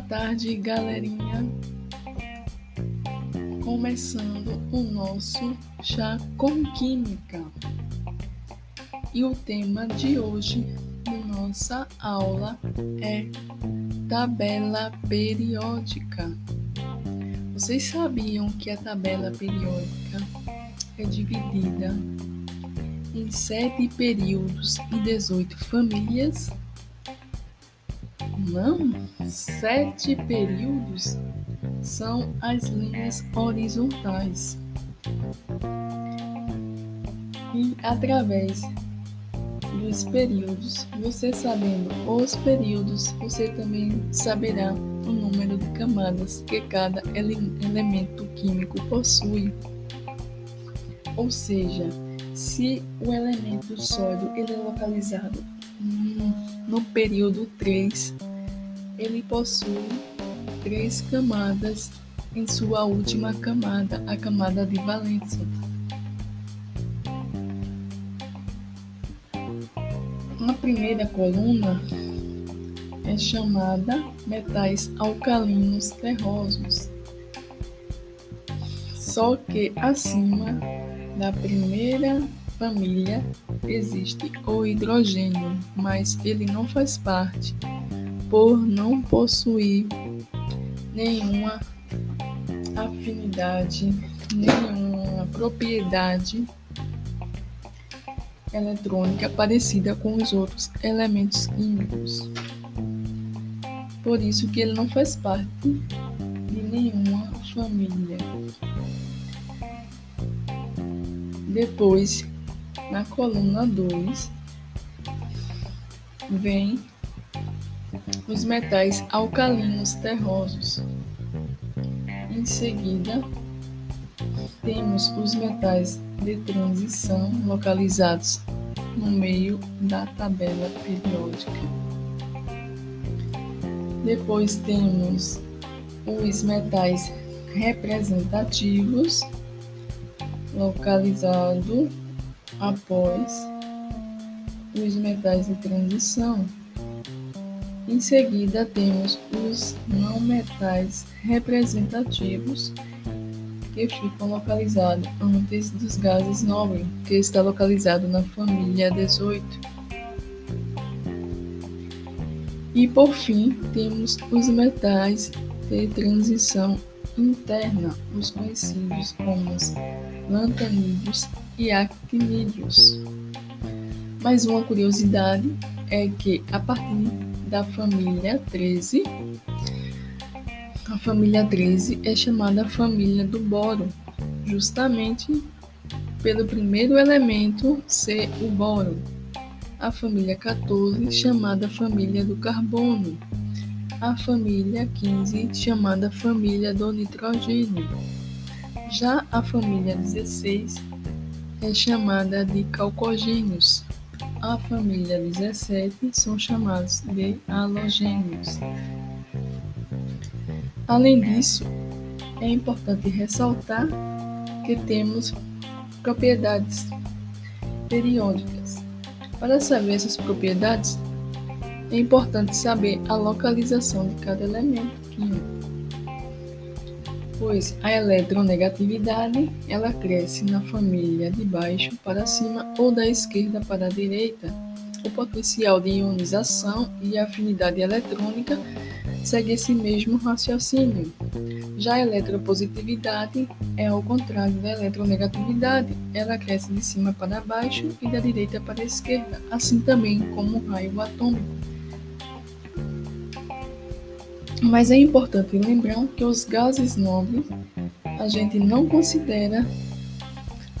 Boa tarde, galerinha. Começando o nosso chá com química. E o tema de hoje na nossa aula é tabela periódica. Vocês sabiam que a tabela periódica é dividida em sete períodos e 18 famílias? Não, sete períodos são as linhas horizontais. E através dos períodos, você sabendo os períodos, você também saberá o número de camadas que cada ele elemento químico possui. Ou seja, se o elemento sólido ele é localizado no período 3, ele possui três camadas em sua última camada, a camada de valência. A primeira coluna é chamada metais alcalinos terrosos. Só que acima da primeira família existe o hidrogênio, mas ele não faz parte por não possuir nenhuma afinidade, nenhuma propriedade eletrônica parecida com os outros elementos químicos. Por isso que ele não faz parte de nenhuma família. Depois, na coluna 2, vem os metais alcalinos terrosos. Em seguida, temos os metais de transição localizados no meio da tabela periódica. Depois temos os metais representativos localizado após os metais de transição em seguida, temos os não metais representativos, que ficam localizados antes dos gases nobres, que está localizado na família 18. E por fim, temos os metais de transição interna, os conhecidos como lantanídeos e actinídeos. Mais uma curiosidade é que a partir da família 13. A família 13 é chamada família do boro, justamente pelo primeiro elemento ser o boro. A família 14, chamada família do carbono. A família 15, chamada família do nitrogênio. Já a família 16 é chamada de calcogênios a família 17 são chamados de halogênios. Além disso, é importante ressaltar que temos propriedades periódicas. Para saber essas propriedades, é importante saber a localização de cada elemento químico pois a eletronegatividade ela cresce na família de baixo para cima ou da esquerda para a direita. O potencial de ionização e afinidade eletrônica segue esse mesmo raciocínio. Já a eletropositividade é ao contrário da eletronegatividade, ela cresce de cima para baixo e da direita para a esquerda, assim também como o raio atômico. Mas é importante lembrar que os gases nobres a gente não considera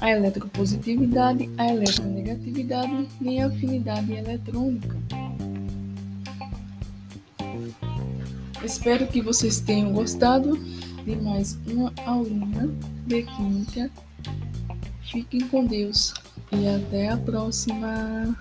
a eletropositividade, a eletronegatividade nem a afinidade eletrônica. Espero que vocês tenham gostado de mais uma aulinha de Química. Fiquem com Deus e até a próxima!